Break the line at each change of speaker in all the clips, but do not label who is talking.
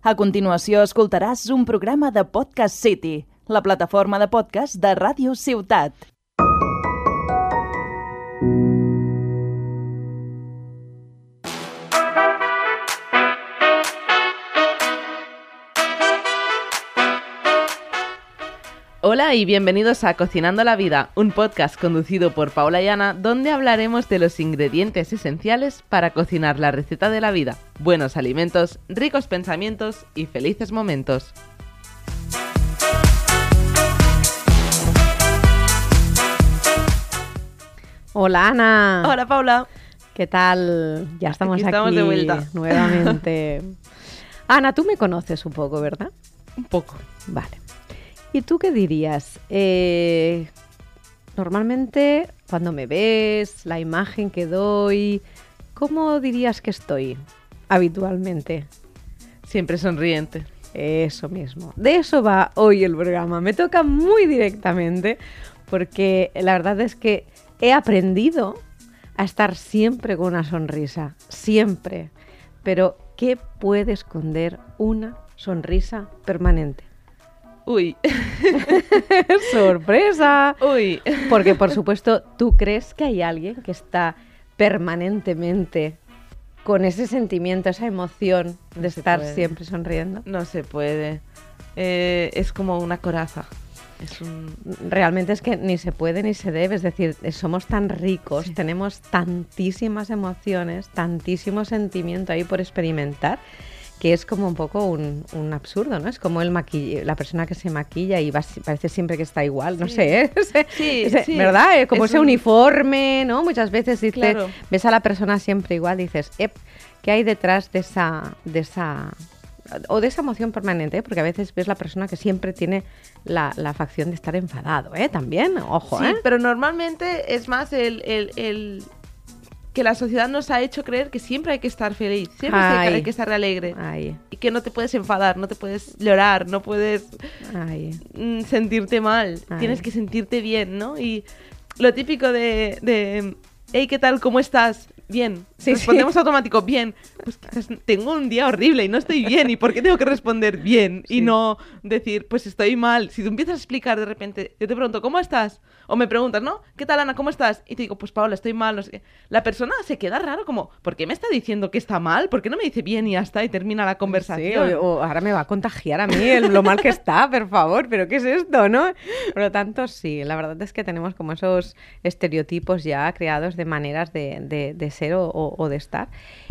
A continuació escoltaràs un programa de Podcast City, la plataforma de podcast de Ràdio Ciutat. Hola y bienvenidos a Cocinando la Vida, un podcast conducido por Paula y Ana, donde hablaremos de los ingredientes esenciales para cocinar la receta de la vida, buenos alimentos, ricos pensamientos y felices momentos.
Hola Ana.
Hola Paula.
¿Qué tal? Ya estamos aquí,
estamos de vuelta.
nuevamente. Ana, tú me conoces un poco, ¿verdad?
Un poco.
Vale. ¿Y tú qué dirías? Eh, normalmente, cuando me ves, la imagen que doy, ¿cómo dirías que estoy habitualmente?
Siempre sonriente.
Eso mismo. De eso va hoy el programa. Me toca muy directamente porque la verdad es que he aprendido a estar siempre con una sonrisa. Siempre. Pero, ¿qué puede esconder una sonrisa permanente?
Uy.
¡Sorpresa!
Uy.
Porque, por supuesto, tú crees que hay alguien que está permanentemente con ese sentimiento, esa emoción de
No
estar
puede.
siempre sonriendo.
No se puede. Eh, es como una coraza. Es un...
Realmente es que ni se puede ni se debe, es decir, eh, somos tan ricos,
Sí.
tenemos tantísimas emociones, tantísimo sentimiento ahí por experimentar, que es como un poco un, un absurdo, ¿no? Es como el maquill- la persona que se maquilla y va- parece siempre que está igual, no
Sí.
sé, ¿eh?
Sí,
ese-
sí.
¿verdad? Eh, Como
Es
ese
un-
uniforme, ¿no? Muchas veces dices,
Claro.
ves a la persona siempre igual dices, "Ep, ¿qué hay detrás de esa, de esa o de esa emoción permanente, ¿eh? porque a veces ves la persona que siempre tiene la, la facción de estar enfadado, ¿eh? También, ojo,
Sí,
¿eh?
pero normalmente es más el, el- el- que la sociedad nos ha hecho creer que siempre hay que estar feliz, siempre hay que-
Ay.
hay que estar alegre.
Ay,
Y que no te puedes enfadar, no te puedes llorar, no puedes
ay.
mm, sentirte mal. Tienes que sentirte bien, ¿no? Y lo típico de, de hey, ¿qué tal? ¿Cómo estás? Bien.
Sí,
Respondemos automático, bien. Pues quizás tengo un día horrible y no estoy bien. ¿Y por qué tengo que responder bien?
Sí.
Y no decir, pues estoy mal. Si tú empiezas a explicar de repente, yo te pregunto, ¿cómo estás? O me preguntas, ¿no? ¿Qué tal, Ana? ¿Cómo estás? Y te digo, pues Paola, estoy mal, no sé qué. La persona se queda raro, como, ¿por qué me está diciendo que está mal? ¿Por qué no me dice bien y ya está? Y termina la
Sí,
conversación.
o, o ahora me va a contagiar a mí el- lo mal que está, por favor, pero ¿qué es esto, no? Por lo tanto, sí, la verdad es que tenemos como esos estereotipos ya creados de maneras de, de- de ser o, o- o de estar.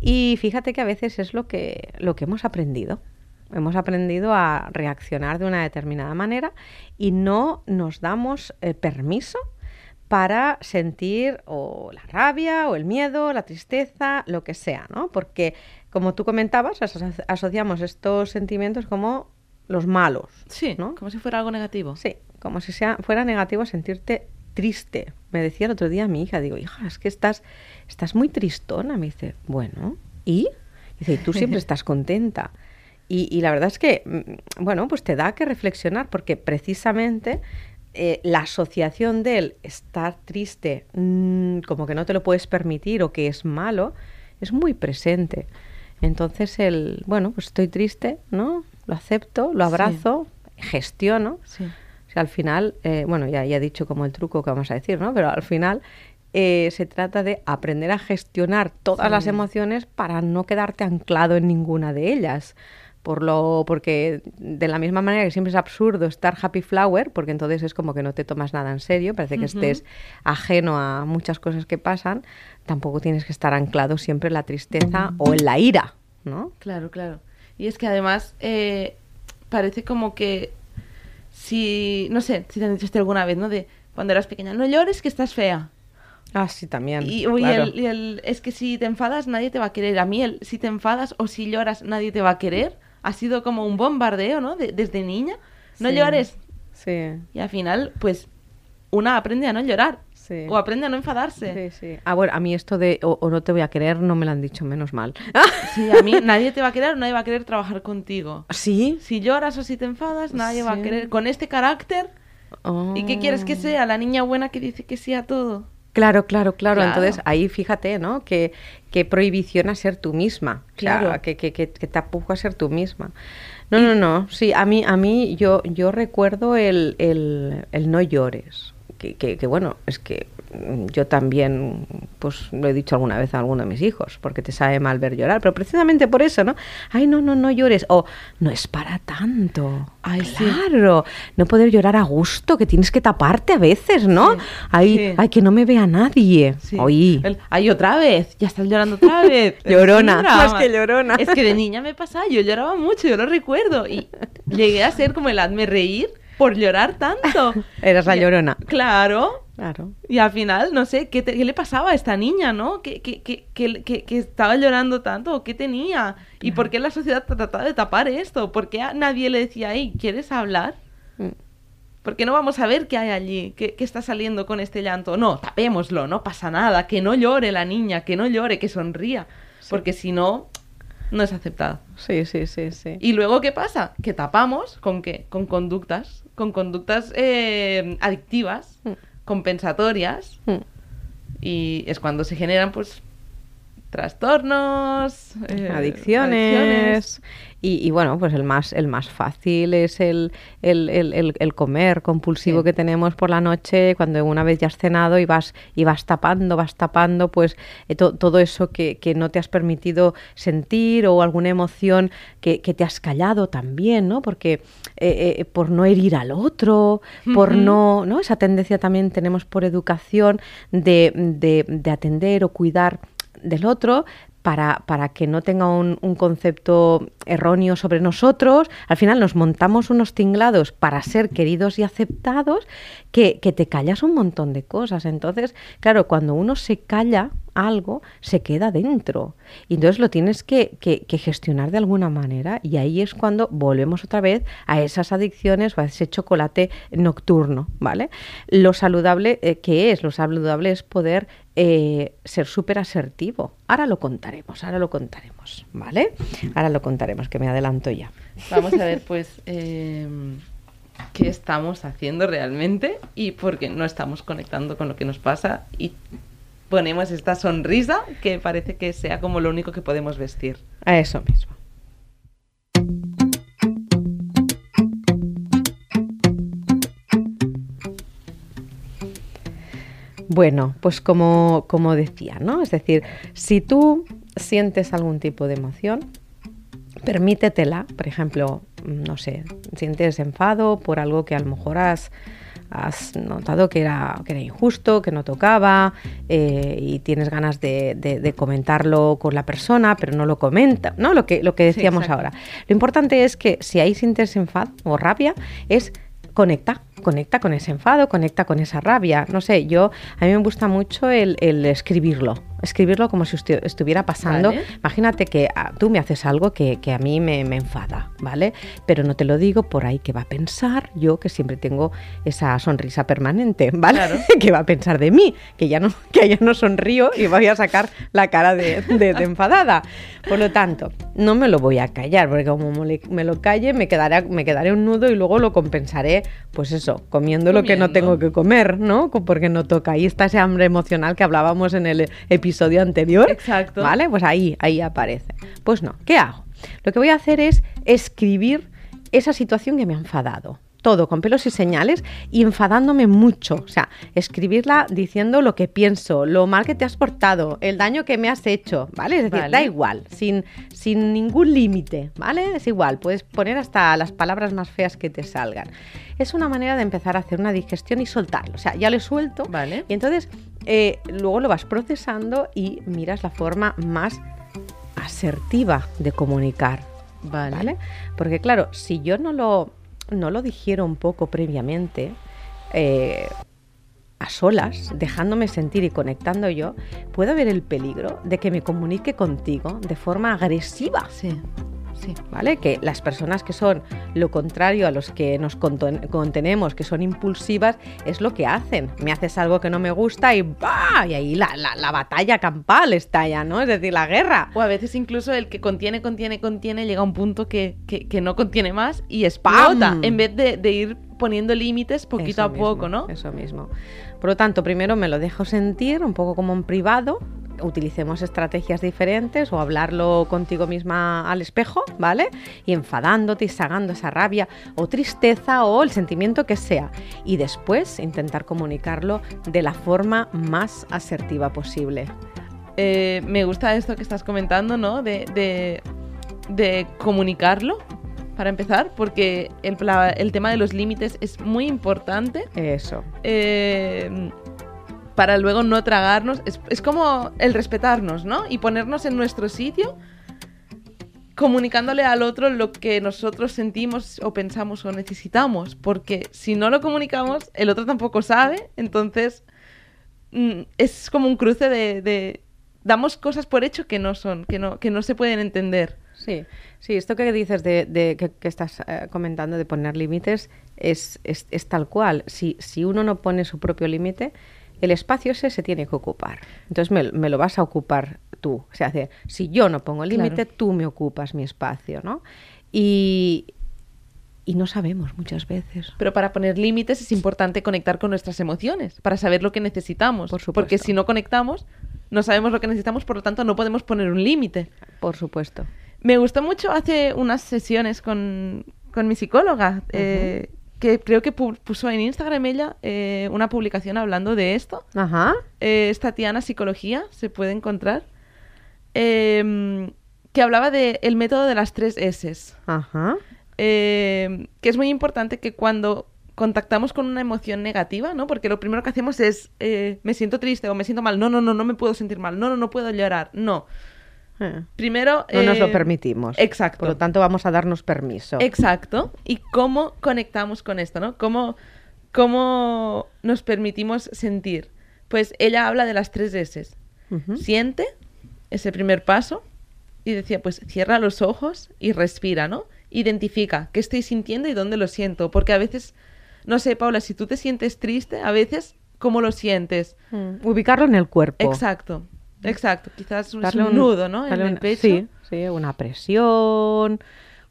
Y fíjate que a veces es lo que, lo que hemos aprendido. Hemos aprendido a reaccionar de una determinada manera y no nos damos eh, permiso para sentir o la rabia o el miedo, la tristeza, lo que sea, ¿no? Porque, como tú comentabas, aso- asociamos estos sentimientos como los malos,
Sí,
¿no?
como si fuera algo negativo.
Sí, como si sea, fuera negativo sentirte triste. Me decía el otro día mi hija, digo, hija, es que estás, estás muy tristona. Me dice, bueno, ¿y? Dice, y tú siempre estás contenta. Y, y la verdad es que, mm, bueno, pues te da que reflexionar porque precisamente eh, la asociación del estar triste, mm, como que no te lo puedes permitir o que es malo, es muy presente. Entonces el, bueno, pues estoy triste, ¿no? Lo acepto, lo
Sí.
abrazo, gestiono.
Sí.
O sea, al final, eh, bueno, ya, ya he dicho como el truco que vamos a decir, ¿no? Pero al final eh, se trata de aprender a gestionar todas
Sí.
las emociones para no quedarte anclado en ninguna de ellas. Por lo, porque de la misma manera que siempre es absurdo estar happy flower, porque entonces es como que no te tomas nada en serio, parece que estés ajeno a muchas cosas que pasan, tampoco tienes que estar anclado siempre en la tristeza o en la ira, ¿no?
Claro, claro. Y es que además eh, parece como que si, no sé, si te han dicho esto alguna vez, ¿no? De cuando eras pequeña, no llores que estás fea.
Ah, sí, también.
Y,
claro.
el, y el- es que si te enfadas nadie te va a querer. A mí el si te enfadas o si lloras nadie te va a querer ha sido como un bombardeo, ¿no? De- desde niña. No
Sí.
llores.
Sí,
Y al final, pues, una aprende a no llorar.
Sí.
O aprende a no enfadarse.
Sí, sí. Ah, bueno, a mí esto de o, o no te voy a querer no me lo han dicho, menos mal.
Sí, a mí nadie te va a querer nadie va a querer trabajar contigo.
¿Sí?
Si lloras o si te enfadas, nadie va a
Sí.
querer. Con este carácter, ¿y qué quieres que sea? La niña buena que dice que sí a todo.
Claro, claro, claro,
Claro.
Entonces ahí fíjate, ¿no? Que, que prohibición a ser tú misma. O sea,
Claro.
que, que, que, que te apujo a ser tú misma. No, no, no. Sí, a mí, a mí yo, yo recuerdo el, el, el no llores. Que, que, que, bueno, es que mm, yo también, pues lo he dicho alguna vez a alguno de mis hijos, porque te sabe mal ver llorar, pero precisamente por eso, ¿no? Ay, no, no, no llores. O no es para tanto.
Ay, sí.
claro. No poder llorar a gusto, que tienes que taparte a veces, ¿no?
Sí,
Ay,
sí.
ay, que no me vea nadie.
Sí.
Oí.
El, Ay, otra vez, ya estás llorando otra vez.
Llorona, más que llorona.
Es que de niña me pasaba, yo lloraba mucho, yo lo recuerdo. Y llegué a ser como el hazme reír por llorar tanto.
Eras la llorona.
Claro.
Claro.
Y al final, no sé, ¿qué, te- qué le pasaba a esta niña, no? ¿Qué, qué- qué- qué- qué- qué estaba llorando tanto? ¿O ¿Qué tenía? ¿Y por qué la sociedad trataba de tapar esto? ¿Por qué a nadie le decía, hey, ¿quieres hablar?
Mm.
¿Por qué no vamos a ver qué hay allí? ¿Qué, qué está saliendo con este llanto? No, tapémoslo, no pasa nada. Que no llore la niña, que no llore, que sonría. Porque si no, no es aceptada.
Sí, sí, sí, sí.
Y luego, ¿qué pasa? Que tapamos con qué? Con conductas, con conductas eh, adictivas,
Mm.
compensatorias,
Mm.
y es cuando se generan, pues, trastornos, eh,
adicciones.
adicciones.
Y, y bueno, pues el más, el más fácil es el, el, el- comer compulsivo
Sí.
que tenemos por la noche, cuando una vez ya has cenado y vas, y vas tapando, vas tapando, pues eh, to- todo eso que, que no te has permitido sentir o alguna emoción que, que te has callado también, ¿no? Porque eh, eh, por no herir al otro, por no, ¿no? Esa tendencia también tenemos por educación de, de, de atender o cuidar del otro para, para que no tenga un, concepto erróneo sobre nosotros. Al final nos montamos unos tinglados para ser queridos y aceptados que, que te callas un montón de cosas. Entonces, claro, cuando uno se calla algo, se queda dentro. Y entonces lo tienes que, que- que gestionar de alguna manera y ahí es cuando volvemos otra vez a esas adicciones o a ese chocolate nocturno, ¿vale? Lo saludable, eh, ¿qué es? Lo saludable es poder eh, ser súper asertivo. Ahora lo contaremos, ahora lo contaremos, ¿vale? Ahora lo contaremos, que me adelanto ya.
Vamos a ver, pues, eh, qué estamos haciendo realmente y por qué no estamos conectando con lo que nos pasa y ponemos esta sonrisa que parece que sea como lo único que podemos vestir.
A eso mismo. Bueno, pues como, como decía, ¿no? Es decir, si tú sientes algún tipo de emoción, permítetela, por ejemplo, no sé, sientes enfado por algo que a lo mejor has, has notado que era, que era injusto, que no tocaba, eh, y tienes ganas de, de- de comentarlo con la persona, pero no lo comenta, ¿no? Lo que, lo que decíamos ahora. Lo importante es que si ahí sientes enfado o rabia, es conecta, conecta con ese enfado, conecta con esa rabia. No sé, yo, a mí me gusta mucho el, el escribirlo, escribirlo como si estu- estuviera pasando.
Vale.
Imagínate que ah, tú me haces algo que, que a mí me, me enfada, ¿vale? Pero no te lo digo por ahí que va a pensar yo que siempre tengo esa sonrisa permanente, ¿vale?
Claro.
que va a pensar de mí, que ya no, que ya no sonrío y voy a sacar la cara de, de- de enfadada. Por lo tanto, no me lo voy a callar, porque como me lo calle, me quedaré, me quedaré un nudo y luego lo compensaré, pues eso, comiendo, lo que no tengo que comer, ¿no? Porque no toca. Ahí está ese hambre emocional que hablábamos en el episodio anterior.
Exacto.
¿Vale? Pues ahí, ahí aparece. Pues no, ¿qué hago? Lo que voy a hacer es escribir esa situación que me ha enfadado. Todo con pelos y señales y enfadándome mucho. O sea, escribirla diciendo lo que pienso, lo mal que te has portado, el daño que me has hecho, ¿vale? Es decir,
Vale.
da igual, sin, sin ningún límite, ¿vale? Es igual, puedes poner hasta las palabras más feas que te salgan. Es una manera de empezar a hacer una digestión y soltarlo. O sea, ya lo he suelto
Vale.
y entonces eh, luego lo vas procesando y miras la forma más asertiva de comunicar.
Vale.
¿Vale? Porque claro, si yo no lo, no lo digiero un poco previamente, eh, a solas, dejándome sentir y conectando yo, puedo ver el peligro de que me comunique contigo de forma agresiva.
Sí, sí.
¿Vale? Que las personas que son lo contrario a los que nos contenemos, que son impulsivas, es lo que hacen. Me haces algo que no me gusta y ¡bah! Y ahí la, la- la batalla campal está ya, ¿no? Es decir, la guerra.
O a veces incluso el que contiene, contiene, contiene, llega a un punto que, que- que no contiene más y explota,
¡Pam!
en vez de, de ir poniendo límites poquito
Eso
a poco,
mismo,
¿no?
Eso mismo. Por lo tanto, primero me lo dejo sentir un poco como en privado, utilicemos estrategias diferentes o hablarlo contigo misma al espejo, ¿vale? Y enfadándote y sacando esa rabia o tristeza o el sentimiento que sea. Y después intentar comunicarlo de la forma más asertiva posible.
Eh, me gusta esto que estás comentando, ¿no? De, de, comunicarlo, para empezar, porque el, el tema de los límites es muy importante.
Eso.
Eh, para luego no tragarnos. Es, como el respetarnos, ¿no? Y ponernos en nuestro sitio, comunicándole al otro lo que nosotros sentimos o pensamos o necesitamos. Porque si no lo comunicamos, el otro tampoco sabe. Entonces, mm, es como un cruce de, damos cosas por hecho que no son, que no, que no se pueden entender.
Sí, sí, esto que dices de, que, estás eh, comentando de poner límites es, es, es, tal cual. Si, si uno no pone su propio límite, el espacio ese se tiene que ocupar. Entonces me, lo vas a ocupar tú. O sea, si yo no pongo límite, tú me ocupas mi espacio, ¿no? Y, y no sabemos muchas veces.
Pero para poner límites es importante conectar con nuestras emociones, para saber lo que necesitamos. Por Porque si no conectamos, no sabemos lo que necesitamos, por lo tanto no podemos poner un límite.
Por supuesto.
Me gustó mucho hace unas sesiones con, mi psicóloga que creo que puso en Instagram ella eh, una publicación hablando de esto.
Ajá.
Eh, es Tatiana Psicología, se puede encontrar. Em, que hablaba del método de las tres S.
Ajá.
Em, que es muy importante que cuando contactamos con una emoción negativa, ¿no? Porque lo primero que hacemos es eh, me siento triste o me siento mal. No, no, no, no me puedo sentir mal. No, no, no puedo llorar. No. Eh. Primero...
No nos lo eh, permitimos.
Exacto.
Por lo tanto, vamos a darnos permiso.
Exacto. ¿Y cómo conectamos con esto, no? ¿Cómo, cómo nos permitimos sentir? Pues ella habla de las tres S. Siente, ese primer paso, y decía, pues cierra los ojos y respira, ¿no? Identifica qué estoy sintiendo y dónde lo siento. Porque a veces, no sé, Paula, si tú te sientes triste, a veces, ¿cómo lo sientes?
Mm. Ubicarlo en el cuerpo.
Exacto. Exacto, quizás un, un nudo, ¿no? En el pecho.
Sí, sí, una presión,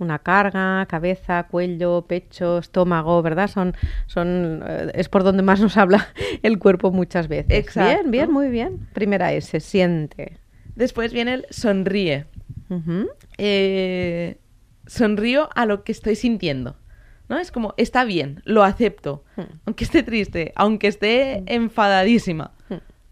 una carga, cabeza, cuello, pecho, estómago, ¿verdad? Son, son, eh, es por donde más nos habla el cuerpo muchas veces.
Exacto.
Bien, bien, muy bien. Primera S, siente.
Después viene el sonríe. Eh, sonrío a lo que estoy sintiendo. ¿no? Es como, está bien, lo acepto, hmm. aunque esté triste, aunque esté hmm. enfadadísima.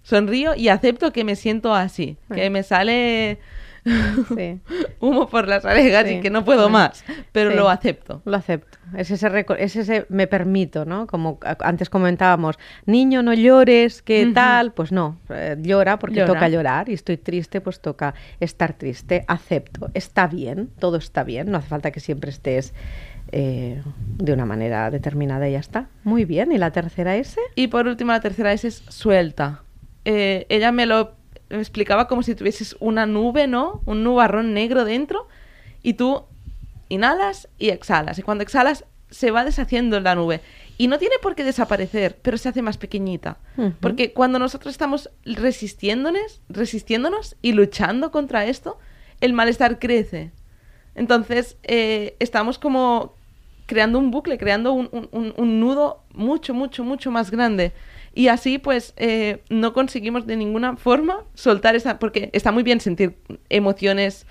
Sonrío y acepto que me siento así, que me sale humo por las orejas y que no puedo más, pero lo acepto.
Lo acepto. Es ese, es ese me permito, ¿no? Como antes comentábamos, niño, no llores, ¿qué tal? Pues no, eh, llora porque toca llorar y estoy triste, pues toca estar triste, acepto, está bien, todo está bien, no hace falta que siempre estés eh, de una manera determinada y ya está. Muy bien, ¿y la tercera S?
Y por último, la tercera S es suelta. Eh, ella me lo explicaba como si tuvieses una nube, ¿no? Un nubarrón negro dentro y tú inhalas y exhalas. Y cuando exhalas se va deshaciendo la nube. Y no tiene por qué desaparecer, pero se hace más pequeñita. Porque cuando nosotros estamos resistiéndonos, resistiéndonos y luchando contra esto, el malestar crece. Entonces, eh, estamos como creando un bucle, creando un, nudo mucho, mucho, mucho más grande. Y así, pues, eh, no conseguimos de ninguna forma soltar esa... Porque está muy bien sentir emociones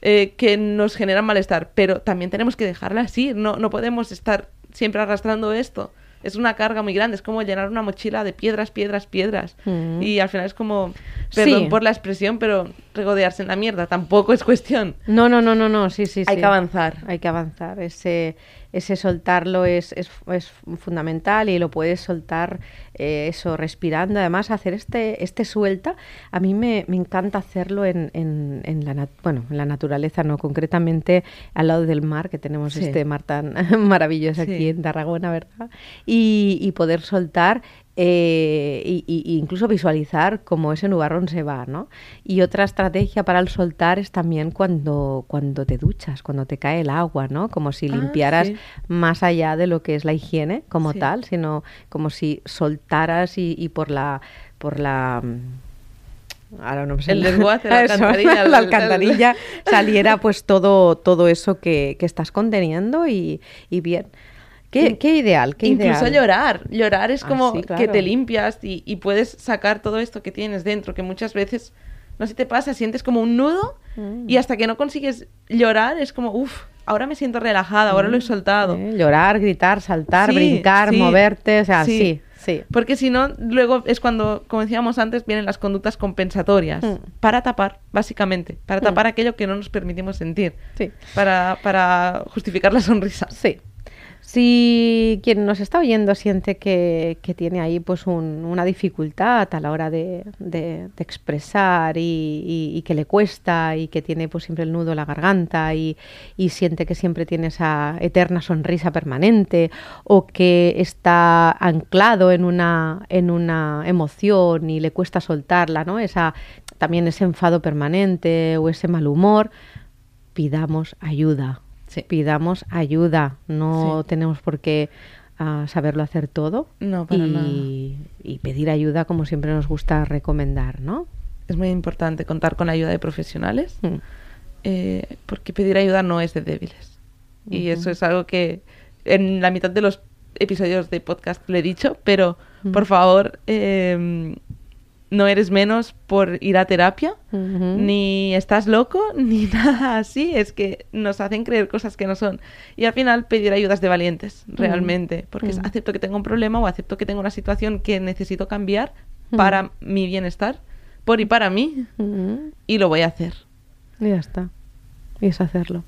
eh, que nos generan malestar, pero también tenemos que dejarlas así. No, no podemos estar siempre arrastrando esto. Es una carga muy grande, es como llenar una mochila de piedras, piedras, piedras. Mm. Y al final es como, perdón por la expresión, pero regodearse en la mierda tampoco es cuestión.
No, no, no, no, no, sí, sí.
Hay que avanzar.
Hay que avanzar. Ese, ese soltarlo es, es, es, fundamental y lo puedes soltar eh, eso respirando. Además, hacer este, este suelta, a mí me, me encanta hacerlo en, en, en la, bueno, en la naturaleza, no concretamente al lado del mar, que tenemos este mar tan maravilloso aquí en Tarragona, ¿verdad? Y, y poder soltar eh, y, incluso visualizar cómo ese nubarrón se va, ¿no? Y otra estrategia para el soltar es también cuando, cuando te duchas, cuando te cae el agua, ¿no? Como si ah, limpiaras más allá de lo que es la higiene como tal, sino como si soltaras y, por la por la
ahora no sé el desguace, la alcantarilla,
la alcantarilla saliera pues todo todo eso que, que estás conteniendo y, y bien Qué, qué ideal, qué
Incluso
ideal.
llorar. Llorar es
Ah,
como
sí,
que
claro.
te limpias y, y puedes sacar todo esto que tienes dentro, que muchas veces, no sé si te pasa, sientes como un nudo
Mm.
y hasta que no consigues llorar es como, uff, ahora me siento relajada, ahora lo he soltado.
Eh, Llorar, gritar, saltar,
Sí,
brincar,
sí,
moverte, o sea,
sí.
sí, sí.
Porque si no, luego es cuando, como decíamos antes, vienen las conductas compensatorias.
Mm.
Para tapar, básicamente. Para
Mm.
tapar aquello que no nos permitimos sentir.
Sí.
Para, para justificar la sonrisa.
Sí. Si quien nos está oyendo siente que, que tiene ahí pues un- una dificultad a la hora de, de- expresar y que le cuesta y que tiene pues siempre el nudo en la garganta y, y siente que siempre tiene esa eterna sonrisa permanente o que está anclado en una, en una emoción y le cuesta soltarla, ¿no? Esa, también ese enfado permanente o ese mal humor, pidamos ayuda
Sí.
pidamos ayuda, no
Sí.
tenemos por qué ah, saberlo hacer todo
No, para nada.
y, y pedir ayuda como siempre nos gusta recomendar, ¿no?
Es muy importante contar con la ayuda de profesionales.
Mm.
eh, porque pedir ayuda no es de débiles. Y eso es algo que en la mitad de los episodios de podcast le he dicho, pero
Ujú.
por favor, eh, no eres menos por ir a terapia, ni estás loco, ni nada así. Es que nos hacen creer cosas que no son. Y al final pedir ayuda es de valientes, realmente. Porque es,
Ujú.
acepto que tengo un problema o acepto que tengo una situación que necesito cambiar para mi bienestar, por y para mí, y lo voy a hacer.
Y ya está. Y es hacerlo.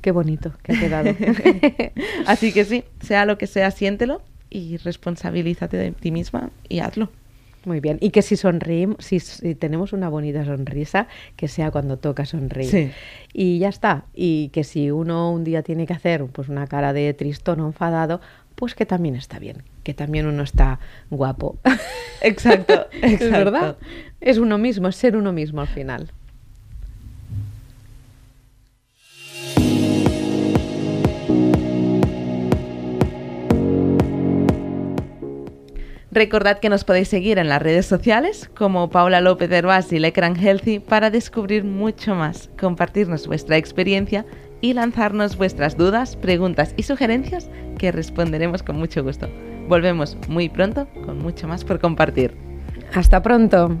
Qué bonito que ha quedado.
Así que sí, sea lo que sea, siéntelo y responsabilízate de ti misma y hazlo.
Muy bien. Y que si sonreímos, si, si tenemos una bonita sonrisa, que sea cuando toca sonreír.
Sí.
Y ya está. Y que si uno un día tiene que hacer pues una cara de tristón o enfadado, pues que también está bien. Que también uno está guapo.
Exacto,
Es
exacto.
verdad. Es uno mismo, es ser uno mismo al final.
Recordad que nos podéis seguir en las redes sociales como Paula López Herbás y Lecran Healthy para descubrir mucho más, compartirnos vuestra experiencia y lanzarnos vuestras dudas, preguntas y sugerencias que responderemos con mucho gusto. Volvemos muy pronto con mucho más por compartir.
Hasta pronto.